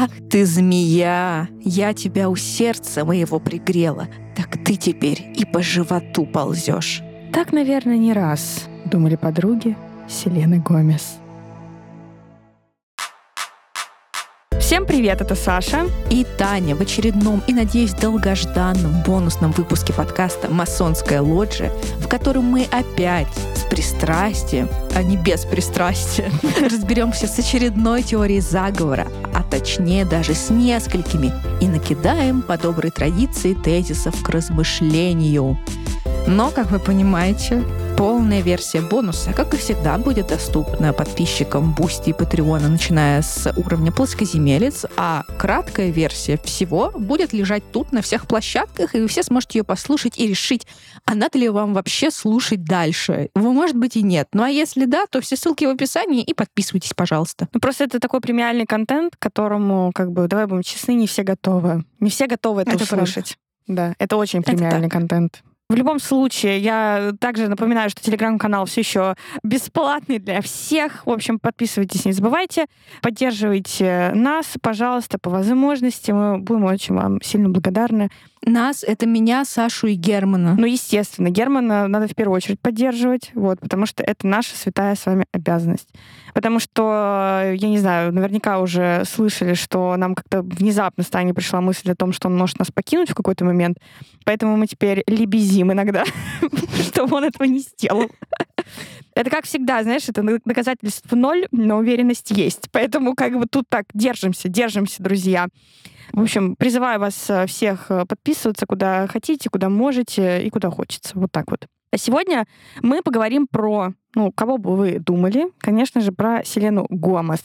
Ах ты, змея, я тебя у сердца моего пригрела, так ты теперь и по животу ползешь. Так, наверное, не раз, думали подруги Селены Гомес. Всем привет, это Саша и Таня в очередном и, надеюсь, долгожданном бонусном выпуске подкаста «Масонская лоджия», в котором мы опять пристрастием, а не без пристрастия, разберемся с очередной теорией заговора, а точнее даже с несколькими, и накидаем по доброй традиции тезисов к размышлению. Но, как вы понимаете, полная версия бонуса, как и всегда, будет доступна подписчикам Бусти и Патреона, начиная с уровня плоскоземелец, а краткая версия всего будет лежать тут на всех площадках, и вы все сможете ее послушать и решить, а надо ли вам вообще слушать дальше. Вы, может быть, и нет. Ну а если да, то все ссылки в описании, и подписывайтесь, пожалуйста. Ну, просто это такой премиальный контент, к которому, как бы, давай будем честны, не все готовы. Не все готовы это, это услышать. Правда. Да, это очень премиальный это контент. В любом случае, я также напоминаю, что телеграм-канал все еще бесплатный для всех. В общем, подписывайтесь, не забывайте. Поддерживайте нас, пожалуйста, по возможности. Мы будем очень вам сильно благодарны. Нас — это меня, Сашу и Германа. Ну, естественно, Германа надо в первую очередь поддерживать, вот, потому что это наша святая с вами обязанность. Потому что, я не знаю, наверняка уже слышали, что нам как-то внезапно с Таней пришла мысль о том, что он может нас покинуть в какой-то момент, поэтому мы теперь лебезим иногда, чтобы он этого не сделал. Это как всегда, знаешь, это доказательство ноль, но уверенность есть. Поэтому как бы тут так, держимся, держимся, друзья. В общем, призываю вас э, всех э, подписываться куда хотите, куда можете и куда хочется. Вот так вот. А сегодня мы поговорим про, ну, кого бы вы думали, конечно же, про Селену Гомес.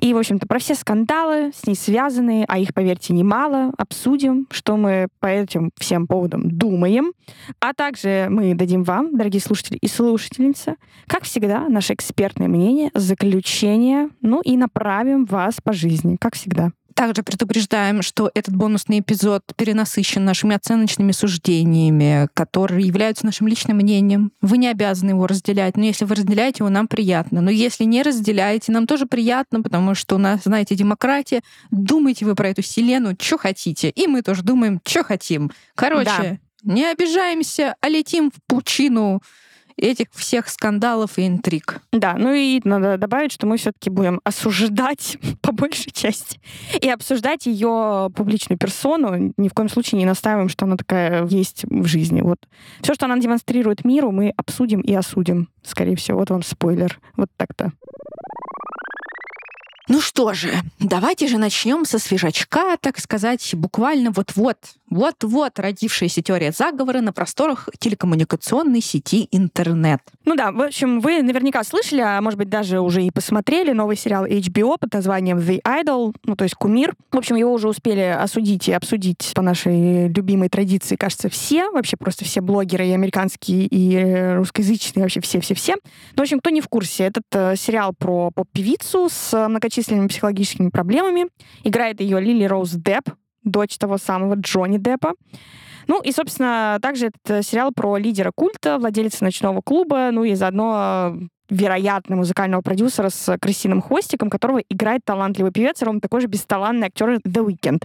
И, в общем-то, про все скандалы с ней связанные, а их, поверьте, немало, обсудим, что мы по этим всем поводам думаем. А также мы дадим вам, дорогие слушатели и слушательницы, как всегда, наше экспертное мнение, заключение, ну и направим вас по жизни, как всегда. Также предупреждаем, что этот бонусный эпизод перенасыщен нашими оценочными суждениями, которые являются нашим личным мнением. Вы не обязаны его разделять, но если вы разделяете его, нам приятно. Но если не разделяете, нам тоже приятно, потому что у нас, знаете, демократия. Думайте вы про эту вселенную, что хотите. И мы тоже думаем, что хотим. Короче, да. не обижаемся, а летим в пучину этих всех скандалов и интриг. Да, ну и надо добавить, что мы все-таки будем осуждать по большей части и обсуждать ее публичную персону. Ни в коем случае не настаиваем, что она такая есть в жизни. Вот все, что она демонстрирует миру, мы обсудим и осудим. Скорее всего, вот вам спойлер. Вот так-то. Ну что же, давайте же начнем со свежачка, так сказать, буквально вот-вот, вот-вот родившаяся теория заговора на просторах телекоммуникационной сети интернет. Ну да, в общем, вы наверняка слышали, а может быть даже уже и посмотрели новый сериал HBO под названием The Idol, ну то есть Кумир. В общем, его уже успели осудить и обсудить по нашей любимой традиции, кажется, все, вообще просто все блогеры и американские, и русскоязычные, вообще все-все-все. Ну, в общем, кто не в курсе, этот э, сериал про поп-певицу с многочисленными многочисленными психологическими проблемами. Играет ее Лили Роуз Депп, дочь того самого Джонни Деппа. Ну и, собственно, также этот э, сериал про лидера культа, владельца ночного клуба, ну и заодно э, вероятно, музыкального продюсера с крысиным хвостиком, которого играет талантливый певец, ровно такой же бесталанный актер The Weeknd.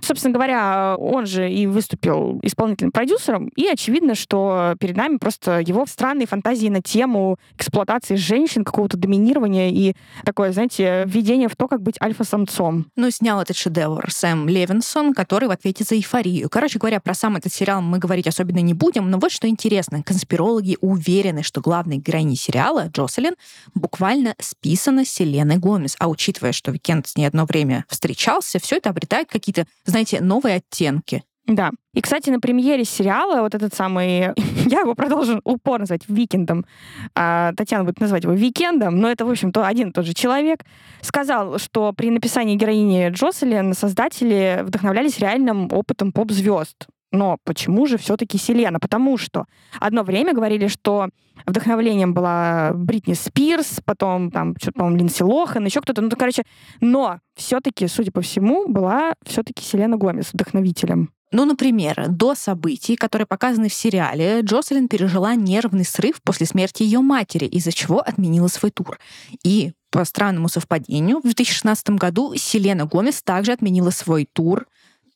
Собственно говоря, он же и выступил исполнительным продюсером, и очевидно, что перед нами просто его странные фантазии на тему эксплуатации женщин, какого-то доминирования и такое, знаете, введение в то, как быть альфа-самцом. Ну, снял этот шедевр Сэм Левинсон, который в ответе за эйфорию. Короче говоря, про сам этот сериал мы говорить особенно не будем, но вот что интересно. Конспирологи уверены, что главной героиней сериала, Джоселин, буквально списана с Селеной Гомес. А учитывая, что Викенд с ней одно время встречался, все это обретает какие-то знаете, новые оттенки. Да. И, кстати, на премьере сериала вот этот самый... я его продолжу упорно называть Викендом. А Татьяна будет называть его Викендом, но это, в общем, то один и тот же человек. Сказал, что при написании героини Джоселин создатели вдохновлялись реальным опытом поп-звезд. Но почему же все-таки Селена? Потому что одно время говорили, что вдохновлением была Бритни Спирс, потом там что-то, по-моему, Линдси Лохан, еще кто-то. Ну, короче, но все-таки, судя по всему, была все-таки Селена Гомес вдохновителем. Ну, например, до событий, которые показаны в сериале, Джоселин пережила нервный срыв после смерти ее матери, из-за чего отменила свой тур. И по странному совпадению, в 2016 году Селена Гомес также отменила свой тур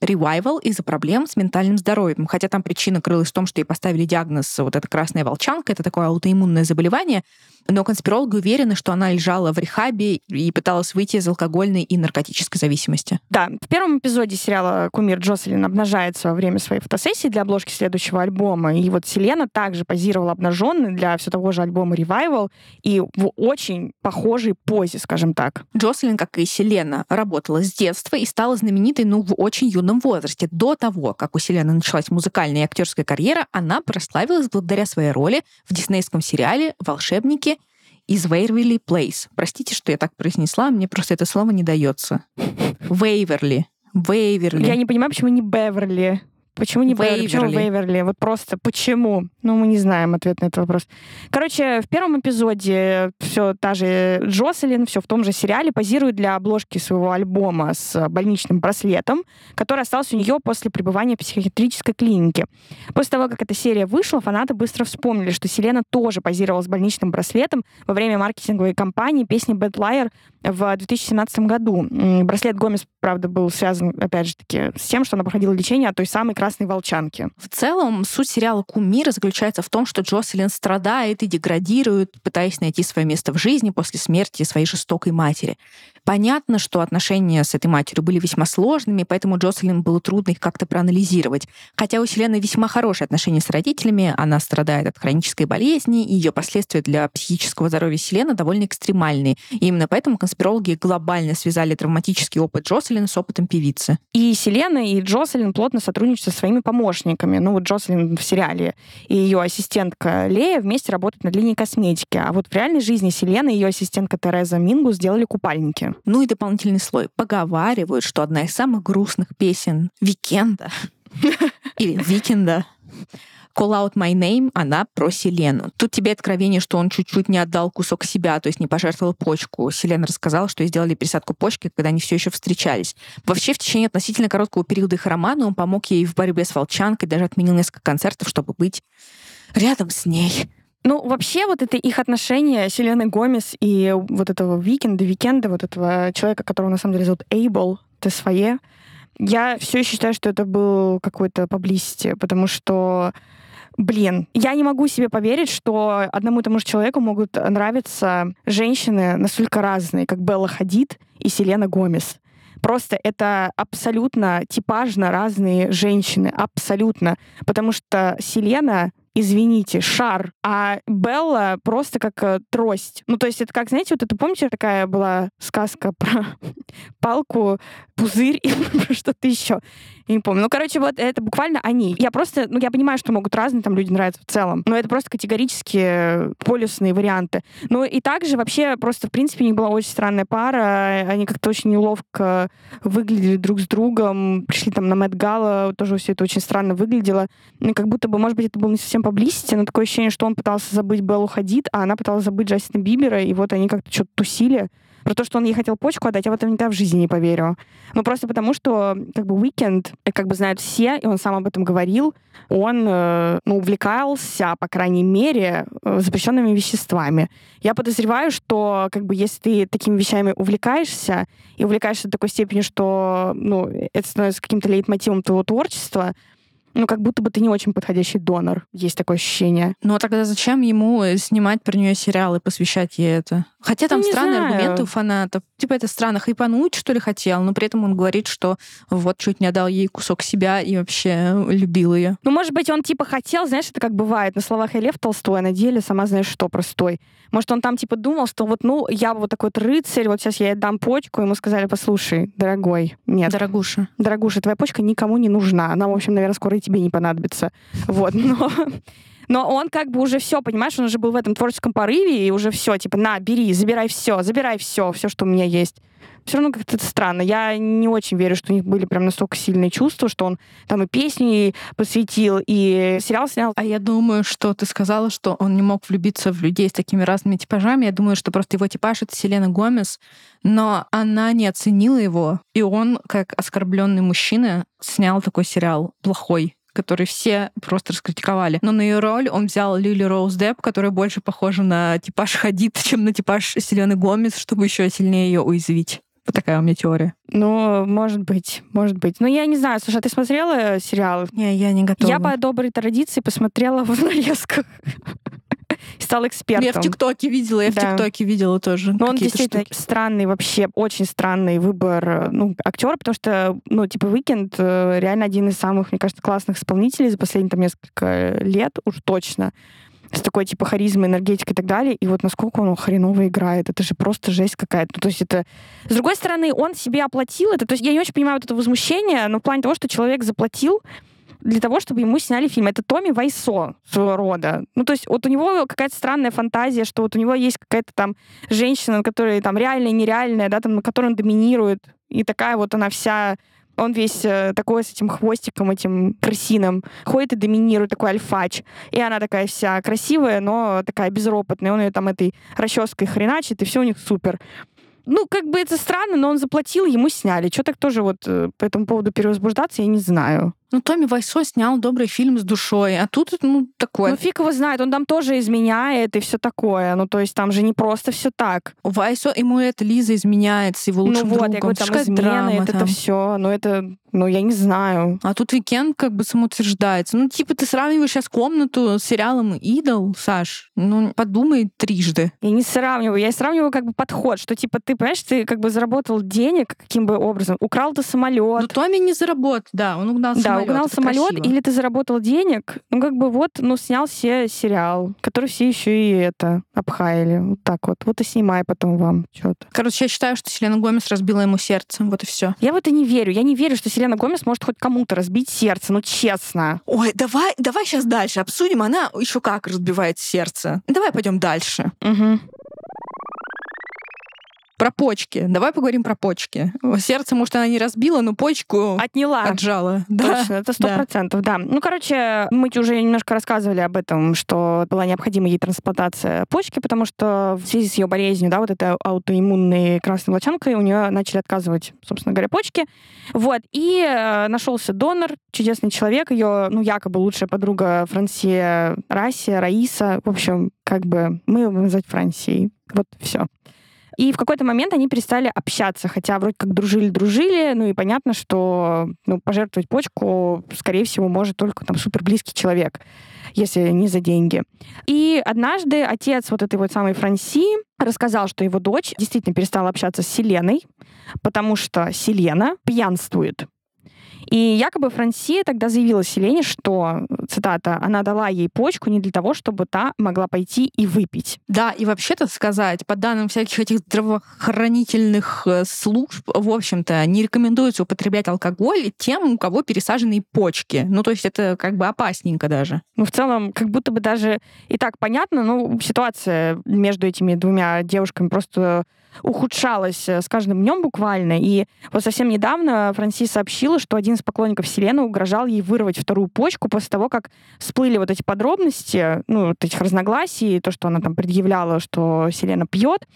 ревайвал из-за проблем с ментальным здоровьем. Хотя там причина крылась в том, что ей поставили диагноз вот эта красная волчанка, это такое аутоиммунное заболевание, но конспирологи уверены, что она лежала в рехабе и пыталась выйти из алкогольной и наркотической зависимости. Да, в первом эпизоде сериала «Кумир» Джоселин обнажается во время своей фотосессии для обложки следующего альбома. И вот Селена также позировала обнаженной для все того же альбома «Revival» и в очень похожей позе, скажем так. Джоселин, как и Селена, работала с детства и стала знаменитой, ну, в очень юном возрасте. До того, как у Селены началась музыкальная и актерская карьера, она прославилась благодаря своей роли в диснейском сериале «Волшебники из Вейверли Плейс. Простите, что я так произнесла, мне просто это слово не дается. Вейверли. Вейверли. Я не понимаю, почему не Беверли. Почему не Вейверли? Почему Вейверли? Вот просто почему? Ну, мы не знаем ответ на этот вопрос. Короче, в первом эпизоде все та же Джоселин, все в том же сериале, позирует для обложки своего альбома с больничным браслетом, который остался у нее после пребывания в психиатрической клинике. После того, как эта серия вышла, фанаты быстро вспомнили, что Селена тоже позировала с больничным браслетом во время маркетинговой кампании песни Bad Liar в 2017 году. Браслет Гомес, правда, был связан, опять же таки, с тем, что она проходила лечение от той самой красной волчанки. В целом, суть сериала «Кумир» заключается в том, что Джоселин страдает и деградирует, пытаясь найти свое место в жизни после смерти своей жестокой матери. Понятно, что отношения с этой матерью были весьма сложными, поэтому Джоселин было трудно их как-то проанализировать. Хотя у Селены весьма хорошие отношения с родителями, она страдает от хронической болезни, и ее последствия для психического здоровья Селены довольно экстремальные. И именно поэтому конспирологи глобально связали травматический опыт Джоселин с опытом певицы. И Селена, и Джоселин плотно сотрудничают со своими помощниками. Ну вот Джоселин в сериале и ее ассистентка Лея вместе работают над линией косметики. А вот в реальной жизни Селена и ее ассистентка Тереза Мингус сделали купальники. Ну и дополнительный слой. Поговаривают, что одна из самых грустных песен Викенда или Викенда Call Out My Name, она про Селену. Тут тебе откровение, что он чуть-чуть не отдал кусок себя, то есть не пожертвовал почку. Селена рассказала, что сделали пересадку почки, когда они все еще встречались. Вообще, в течение относительно короткого периода их романа он помог ей в борьбе с волчанкой, даже отменил несколько концертов, чтобы быть рядом с ней. Ну, вообще, вот это их отношения Селены Гомес и вот этого Викенда, Викенда, вот этого человека, которого на самом деле зовут Эйбл, Тесфае, я все еще считаю, что это был какой-то паблисити, потому что блин, я не могу себе поверить, что одному и тому же человеку могут нравиться женщины настолько разные, как Белла Хадид и Селена Гомес. Просто это абсолютно типажно разные женщины, абсолютно. Потому что Селена извините, шар, а Белла просто как э, трость. Ну, то есть это как, знаете, вот это, помните, такая была сказка про палку, пузырь и что-то еще. Я не помню. Ну, короче, вот это буквально они. Я просто, ну, я понимаю, что могут разные там люди нравиться в целом, но это просто категорически полюсные варианты. Ну, и также вообще просто, в принципе, у них была очень странная пара. Они как-то очень неловко выглядели друг с другом. Пришли там на Met Gala, тоже все это очень странно выглядело. Ну, как будто бы, может быть, это было не совсем паблисити, но такое ощущение, что он пытался забыть Беллу Хадид, а она пыталась забыть Джастина Бибера, и вот они как-то что-то тусили. Про то, что он ей хотел почку отдать, я в это никогда в жизни не поверю. Ну, просто потому, что как бы Уикенд, э, как бы знают все, и он сам об этом говорил, он э, ну, увлекался, по крайней мере, э, запрещенными веществами. Я подозреваю, что как бы если ты такими вещами увлекаешься, и увлекаешься до такой степени, что ну, это становится каким-то лейтмотивом твоего творчества, ну, как будто бы ты не очень подходящий донор. Есть такое ощущение. Ну, а тогда зачем ему снимать про нее сериалы, посвящать ей это? Хотя там ну, странные знаю. аргументы у фанатов. Типа это странно, хайпануть, что ли, хотел, но при этом он говорит, что вот чуть не отдал ей кусок себя и вообще любил ее. Ну, может быть, он типа хотел, знаешь, это как бывает, на словах я Лев Толстой, а на деле сама знаешь что, простой. Может, он там типа думал, что вот, ну, я вот такой вот рыцарь, вот сейчас я ей дам почку, ему сказали, послушай, дорогой, нет. Дорогуша. Дорогуша, твоя почка никому не нужна. Она, в общем, наверное, скоро и тебе не понадобится. Вот, но Но он как бы уже все, понимаешь, он уже был в этом творческом порыве, и уже все, типа, на, бери, забирай все, забирай все, все, что у меня есть все равно как-то это странно. Я не очень верю, что у них были прям настолько сильные чувства, что он там и песни посвятил, и сериал снял. А я думаю, что ты сказала, что он не мог влюбиться в людей с такими разными типажами. Я думаю, что просто его типаж — это Селена Гомес, но она не оценила его, и он, как оскорбленный мужчина, снял такой сериал плохой, который все просто раскритиковали. Но на ее роль он взял Лили Роуз Депп, которая больше похожа на типаж Хадид, чем на типаж Селены Гомес, чтобы еще сильнее ее уязвить. Вот такая у меня теория. Ну, может быть, может быть. Но я не знаю, слушай, а ты смотрела сериал? Не, я не готова. Я по доброй традиции посмотрела в нарезках. Стал экспертом. Я в ТикТоке видела, я да. в ТикТоке видела тоже. Но он действительно штуки. странный вообще, очень странный выбор ну, актера, потому что, ну, типа, Уикенд э, реально один из самых, мне кажется, классных исполнителей за последние там несколько лет, уж точно с такой типа харизмой, энергетикой и так далее. И вот насколько он хреново играет. Это же просто жесть какая-то. Ну, то есть это... С другой стороны, он себе оплатил это. То есть я не очень понимаю вот это возмущение, но в плане того, что человек заплатил для того, чтобы ему сняли фильм. Это Томми Вайсо своего рода. Ну, то есть вот у него какая-то странная фантазия, что вот у него есть какая-то там женщина, которая там реальная, нереальная, да, там, на которой он доминирует. И такая вот она вся он весь э, такой с этим хвостиком, этим крысиным, ходит и доминирует, такой альфач. И она такая вся красивая, но такая безропотная. Он ее там этой расческой хреначит, и все у них супер. Ну, как бы это странно, но он заплатил, ему сняли. Что так тоже вот э, по этому поводу перевозбуждаться, я не знаю. Ну, Томми Вайсо снял добрый фильм с душой, а тут, ну, такое. Ну, фиг его знает, он там тоже изменяет и все такое. Ну, то есть там же не просто все так. У Вайсо, ему это Лиза изменяет с его лучшим ну, вот, другом. я говорю, там измена, это, это все. Ну, это, ну, я не знаю. А тут Викенд как бы самоутверждается. Ну, типа, ты сравниваешь сейчас комнату с сериалом «Идол», Саш. Ну, подумай трижды. Я не сравниваю. Я сравниваю как бы подход, что, типа, ты, понимаешь, ты как бы заработал денег каким бы образом. Украл ты самолет. Ну, Томми не заработал, да, он угнал самолет самолет. угнал самолет, красиво. или ты заработал денег, ну как бы вот, ну снял все сериал, который все еще и это обхаяли. Вот так вот. Вот и снимай потом вам что-то. Короче, я считаю, что Селена Гомес разбила ему сердце. Вот и все. Я в это не верю. Я не верю, что Селена Гомес может хоть кому-то разбить сердце. Ну честно. Ой, давай, давай сейчас дальше обсудим. Она еще как разбивает сердце. Давай пойдем дальше. Угу. Про почки. Давай поговорим про почки. Сердце, может, она не разбила, но почку отняла. Отжала. Точно, это сто процентов, да. да. Ну, короче, мы уже немножко рассказывали об этом, что была необходима ей трансплантация почки, потому что в связи с ее болезнью, да, вот этой аутоиммунной красной волчанкой, у нее начали отказывать, собственно говоря, почки. Вот. И э, нашелся донор, чудесный человек, ее, ну, якобы лучшая подруга Франсия Расия, Раиса. В общем, как бы мы его назвать Франсией. Вот все. И в какой-то момент они перестали общаться, хотя вроде как дружили-дружили, ну и понятно, что ну, пожертвовать почку, скорее всего, может только там супер близкий человек, если не за деньги. И однажды отец вот этой вот самой Франси рассказал, что его дочь действительно перестала общаться с Селеной, потому что Селена пьянствует. И якобы Франсия тогда заявила Селене, что, цитата, она дала ей почку не для того, чтобы та могла пойти и выпить. Да, и вообще-то сказать, по данным всяких этих здравоохранительных э, служб, в общем-то, не рекомендуется употреблять алкоголь тем, у кого пересаженные почки. Ну, то есть это как бы опасненько даже. Ну, в целом, как будто бы даже и так понятно, ну, ситуация между этими двумя девушками просто ухудшалась э, с каждым днем буквально. И вот совсем недавно Франсис сообщила, что один из поклонников Селены угрожал ей вырвать вторую почку после того, как всплыли вот эти подробности, ну, вот этих разногласий, то, что она там предъявляла, что Селена пьет.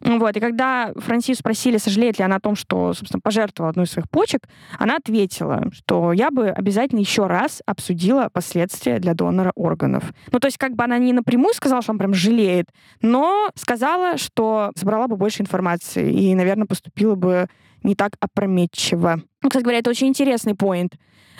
Вот. И когда Франсис спросили, сожалеет ли она о том, что, собственно, пожертвовала одну из своих почек, она ответила, что я бы обязательно еще раз обсудила последствия для донора органов. Ну, то есть как бы она не напрямую сказала, что она прям жалеет, но сказала, что собрала бы больше информации и, наверное, поступила бы не так опрометчиво. Ну, кстати говоря, это очень интересный поинт.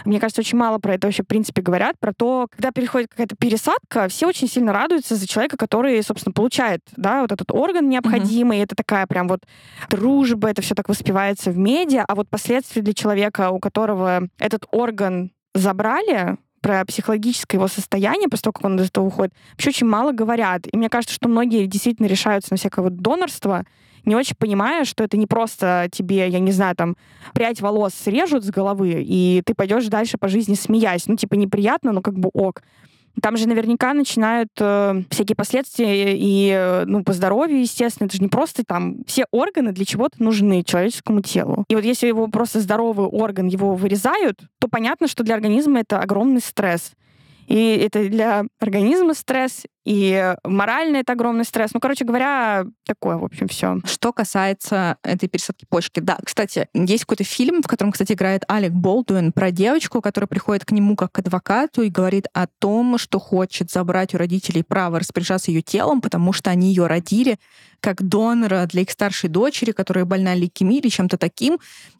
Мне кажется, очень мало про это вообще, в принципе, говорят, про то, когда переходит какая-то пересадка, все очень сильно радуются за человека, который, собственно, получает, да, вот этот орган необходимый, mm-hmm. это такая прям вот дружба, это все так воспевается в медиа, а вот последствия для человека, у которого этот орган забрали, про психологическое его состояние после того, как он из этого уходит, вообще очень мало говорят. И мне кажется, что многие действительно решаются на всякое вот донорство, не очень понимая, что это не просто тебе, я не знаю, там, прядь волос срежут с головы, и ты пойдешь дальше по жизни смеясь. Ну, типа, неприятно, но как бы ок. там же наверняка начинают э, всякие последствия и, э, ну, по здоровью, естественно, это же не просто там все органы для чего-то нужны человеческому телу. И вот если его просто здоровый орган его вырезают, то понятно, что для организма это огромный стресс. И это для организма стресс, и морально это огромный стресс. Ну, короче говоря, такое, в общем, все. Что касается этой пересадки почки, да, кстати, есть какой-то фильм, в котором, кстати, играет Алек Болдуин про девочку, которая приходит к нему как к адвокату и говорит о том, что хочет забрать у родителей право распоряжаться ее телом, потому что они ее родили как донора для их старшей дочери, которая больна лейкемией или чем-то таким,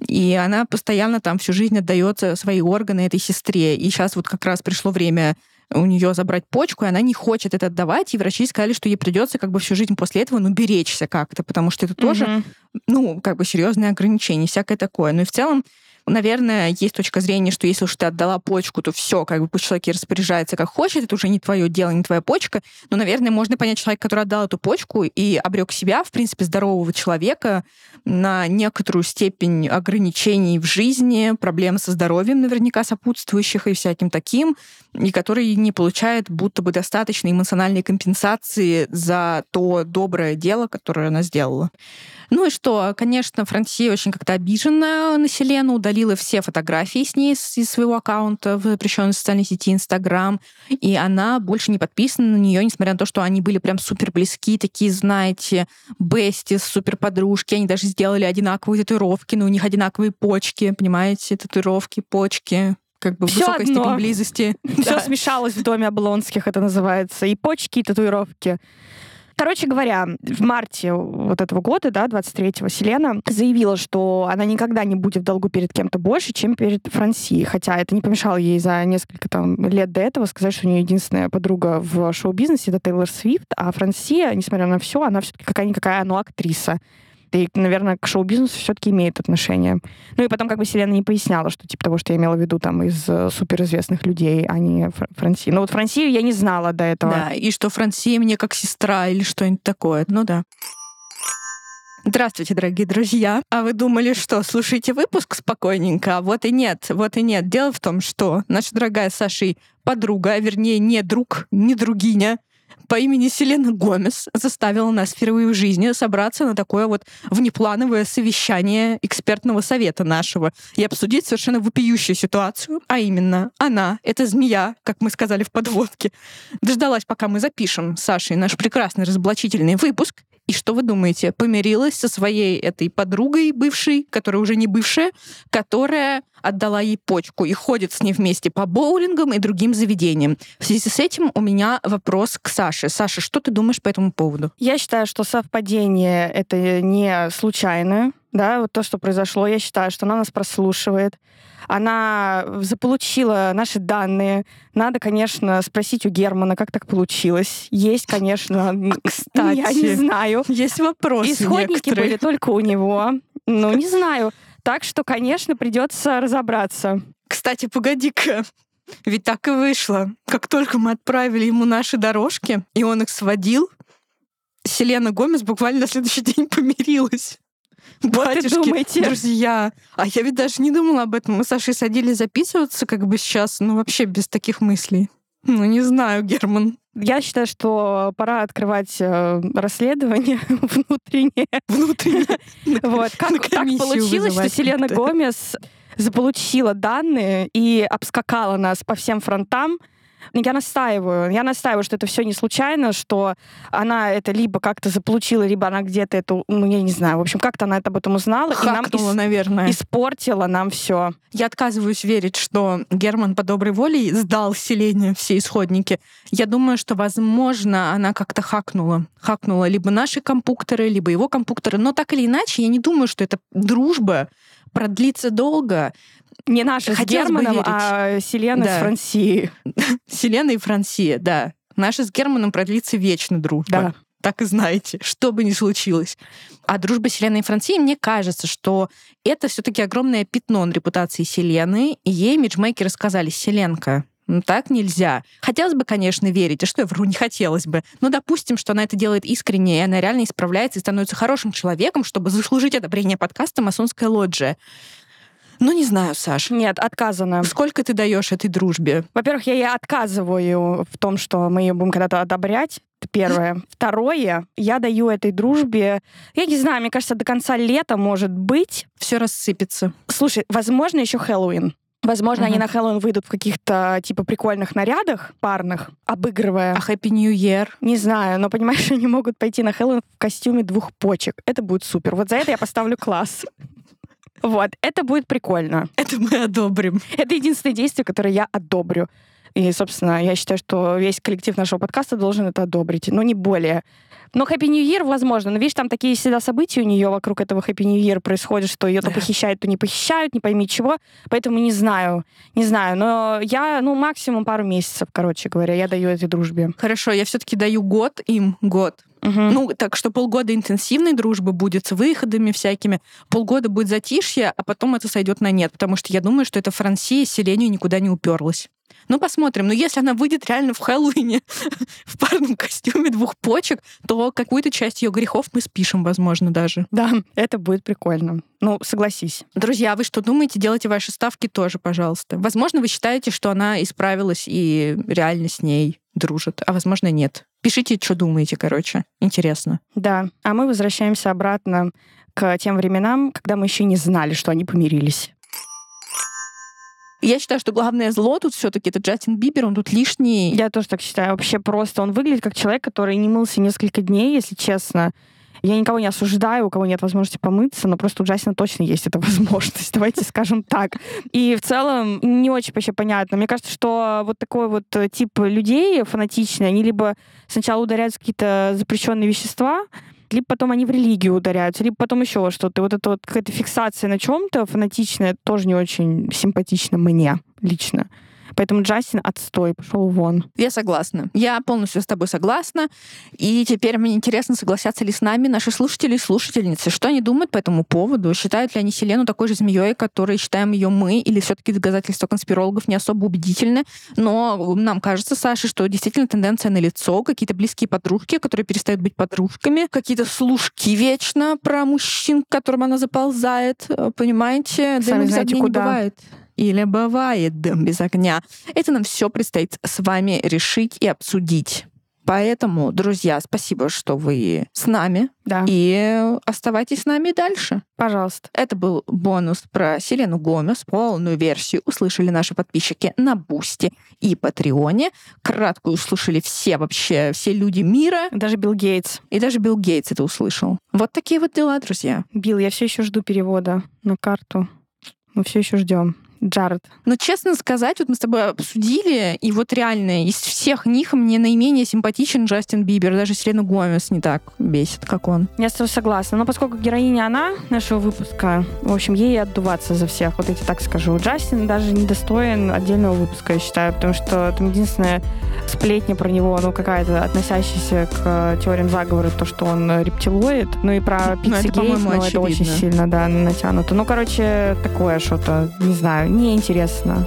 и она постоянно там всю жизнь отдается свои органы этой сестре. И сейчас вот как раз пришло время у нее забрать почку, и она не хочет это отдавать, и врачи сказали, что ей придется как бы всю жизнь после этого, ну, беречься как-то, потому что это тоже, mm-hmm. ну, как бы серьезные ограничения, всякое такое. Ну и в целом Наверное, есть точка зрения, что если уж ты отдала почку, то все, как бы пусть человек распоряжается как хочет, это уже не твое дело, не твоя почка. Но, наверное, можно понять человека, который отдал эту почку и обрек себя, в принципе, здорового человека на некоторую степень ограничений в жизни, проблем со здоровьем наверняка сопутствующих и всяким таким, и который не получает будто бы достаточной эмоциональной компенсации за то доброе дело, которое она сделала. Ну и что, конечно, Франсия очень как-то обижена на Селену, удалила все фотографии с ней из своего аккаунта в запрещенной социальной сети Инстаграм, и она больше не подписана на нее, несмотря на то, что они были прям супер близки, такие, знаете, бести, супер подружки, они даже сделали одинаковые татуировки, но у них одинаковые почки, понимаете, татуировки, почки, как бы Всё высокая одно. степень близости. Все смешалось в доме Облонских, это называется. И почки, и татуировки. Короче говоря, в марте вот этого года, да, 23-го, Селена заявила, что она никогда не будет в долгу перед кем-то больше, чем перед Франсией. Хотя это не помешало ей за несколько там, лет до этого сказать, что у нее единственная подруга в шоу-бизнесе — это Тейлор Свифт, а Франсия, несмотря на все, она все-таки какая-никакая, но актриса и, наверное, к шоу-бизнесу все-таки имеет отношение. Ну и потом как бы Селена не поясняла, что типа того, что я имела в виду там из э, суперизвестных людей, а не Фр Франси. Ну вот Франсию я не знала до этого. Да, и что Франсия мне как сестра или что-нибудь такое. Ну да. Здравствуйте, дорогие друзья. А вы думали, что слушайте выпуск спокойненько? А вот и нет, вот и нет. Дело в том, что наша дорогая Саша подруга, а вернее не друг, не другиня, по имени Селена Гомес заставила нас впервые в жизни собраться на такое вот внеплановое совещание экспертного совета нашего и обсудить совершенно вопиющую ситуацию, а именно она, эта змея, как мы сказали в подводке, дождалась, пока мы запишем с Сашей наш прекрасный разоблачительный выпуск, и что вы думаете? Помирилась со своей этой подругой бывшей, которая уже не бывшая, которая отдала ей почку и ходит с ней вместе по боулингам и другим заведениям. В связи с этим у меня вопрос к Саше. Саша, что ты думаешь по этому поводу? Я считаю, что совпадение — это не случайно. Да, вот то, что произошло, я считаю, что она нас прослушивает она заполучила наши данные. Надо, конечно, спросить у Германа, как так получилось. Есть, конечно, кстати, я не знаю. Есть вопрос. Исходники некоторые. были только у него. Ну, не знаю. Так что, конечно, придется разобраться. Кстати, погоди-ка. Ведь так и вышло. Как только мы отправили ему наши дорожки, и он их сводил, Селена Гомес буквально на следующий день помирилась. Батюшки, думаете? друзья. А я ведь даже не думала об этом. Мы с Сашей садились записываться как бы сейчас, ну вообще без таких мыслей. Ну, не знаю, Герман. Я считаю, что пора открывать э, расследование внутреннее. Внутреннее. Вот. Как так получилось, что Селена Гомес заполучила данные и обскакала нас по всем фронтам, я настаиваю, я настаиваю, что это все не случайно, что она это либо как-то заполучила, либо она где-то это, ну, я не знаю, в общем, как-то она это об этом узнала. Хакнула, и нам наверное. Испортила нам все. Я отказываюсь верить, что Герман по доброй воле сдал селение все исходники. Я думаю, что, возможно, она как-то хакнула. Хакнула либо наши компьютеры, либо его компьютеры. Но так или иначе, я не думаю, что эта дружба продлится долго. Не наша с Германом, а Селена да. с Франсией. Селена и Франсия, да. Наша с Германом продлится вечно дружба. Да. Так и знаете, что бы ни случилось. А дружба Селены и Франсии, мне кажется, что это все таки огромное пятно на репутации Селены. И ей имиджмейкеры сказали, Селенка, ну, так нельзя. Хотелось бы, конечно, верить, а что я вру, не хотелось бы. Но допустим, что она это делает искренне, и она реально исправляется и становится хорошим человеком, чтобы заслужить одобрение подкаста «Масонская лоджия». Ну, не знаю, Саш. Нет, отказано. Сколько ты даешь этой дружбе? Во-первых, я ей отказываю в том, что мы ее будем когда-то одобрять. Это первое. Второе, я даю этой дружбе, я не знаю, мне кажется, до конца лета, может быть. Все рассыпется. Слушай, возможно, еще Хэллоуин. Возможно, они Мгм. на Хэллоуин выйдут в каких-то типа прикольных нарядах парных, обыгрывая. А Happy New Year? Не знаю, но понимаешь, они могут пойти на Хэллоуин в костюме двух почек. Это будет супер. Вот за это я поставлю класс. Вот, это будет прикольно. Это мы одобрим. Это единственное действие, которое я одобрю. И, собственно, я считаю, что весь коллектив нашего подкаста должен это одобрить, но не более. Но Happy New Year, возможно. Но видишь, там такие всегда события у нее вокруг этого Happy New Year происходят, что ее то похищают, то не похищают, не пойми чего. Поэтому не знаю, не знаю. Но я, ну, максимум пару месяцев, короче говоря, я даю этой дружбе. Хорошо, я все-таки даю год им, год. Ну, так что полгода интенсивной дружбы будет с выходами всякими, полгода будет затишье, а потом это сойдет на нет, потому что я думаю, что эта Франсия селению никуда не уперлась. Ну, посмотрим. Но если она выйдет реально в Хэллоуине в парном костюме двух почек, то какую-то часть ее грехов мы спишем, возможно, даже. Да, это будет прикольно. Ну, согласись. Друзья, вы что думаете? Делайте ваши ставки тоже, пожалуйста. Возможно, вы считаете, что она исправилась и реально с ней дружит, а возможно, нет. Пишите, что думаете, короче. Интересно. Да. А мы возвращаемся обратно к тем временам, когда мы еще не знали, что они помирились. Я считаю, что главное зло тут все-таки это Джастин Бибер, он тут лишний. Я тоже так считаю. Вообще просто он выглядит как человек, который не мылся несколько дней, если честно. Я никого не осуждаю, у кого нет возможности помыться, но просто у Джастина точно есть эта возможность, давайте скажем так. И в целом не очень вообще понятно. Мне кажется, что вот такой вот э, тип людей фанатичные, они либо сначала ударяются какие-то запрещенные вещества, либо потом они в религию ударяются, либо потом еще что-то. И вот эта вот какая-то фиксация на чем-то фанатичная тоже не очень симпатична мне лично. Поэтому Джастин отстой, пошел вон. Я согласна. Я полностью с тобой согласна. И теперь мне интересно, согласятся ли с нами наши слушатели и слушательницы. Что они думают по этому поводу? Считают ли они Селену такой же змеей, которой считаем ее мы? Или все-таки доказательства конспирологов не особо убедительны? Но нам кажется, Саша, что действительно тенденция налицо, какие-то близкие подружки, которые перестают быть подружками, какие-то слушки вечно про мужчин, к которым она заползает. Э, Понимаете? Сами без знаете, куда. бывает. Или бывает дым без огня. Это нам все предстоит с вами решить и обсудить. Поэтому, друзья, спасибо, что вы с нами. Да, И оставайтесь с нами дальше. пожалуйста. Это был бонус про Селену Гомес. Полную версию услышали наши подписчики на Бусти и Патреоне. Краткую услышали все вообще, все люди мира. Даже Билл Гейтс. И даже Билл Гейтс это услышал. Вот такие вот дела, друзья. Билл, я все еще жду перевода на карту. Мы все еще ждем. Джаред. Но честно сказать, вот мы с тобой обсудили, и вот реально из всех них мне наименее симпатичен Джастин Бибер. Даже Селена Гомес не так бесит, как он. Я с тобой согласна. Но поскольку героиня она нашего выпуска, в общем, ей отдуваться за всех. Вот я тебе так скажу. Джастин даже не достоин отдельного выпуска, я считаю, потому что там единственная сплетня про него, ну, какая-то относящаяся к э, теориям заговора, то, что он рептилоид. Ну и про Ну, это, Пиццегейт, ну, это очень сильно, да, натянуто. Ну, короче, такое что-то, не знаю, неинтересно.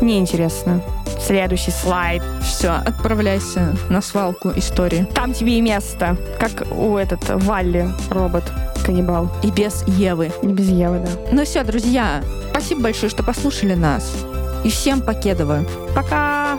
Неинтересно. Следующий слайд. Все, отправляйся на свалку истории. Там тебе и место. Как у этот Валли, робот, каннибал. И без Евы. Не без Евы, да. Ну все, друзья, спасибо большое, что послушали нас. И всем покедова. Пока!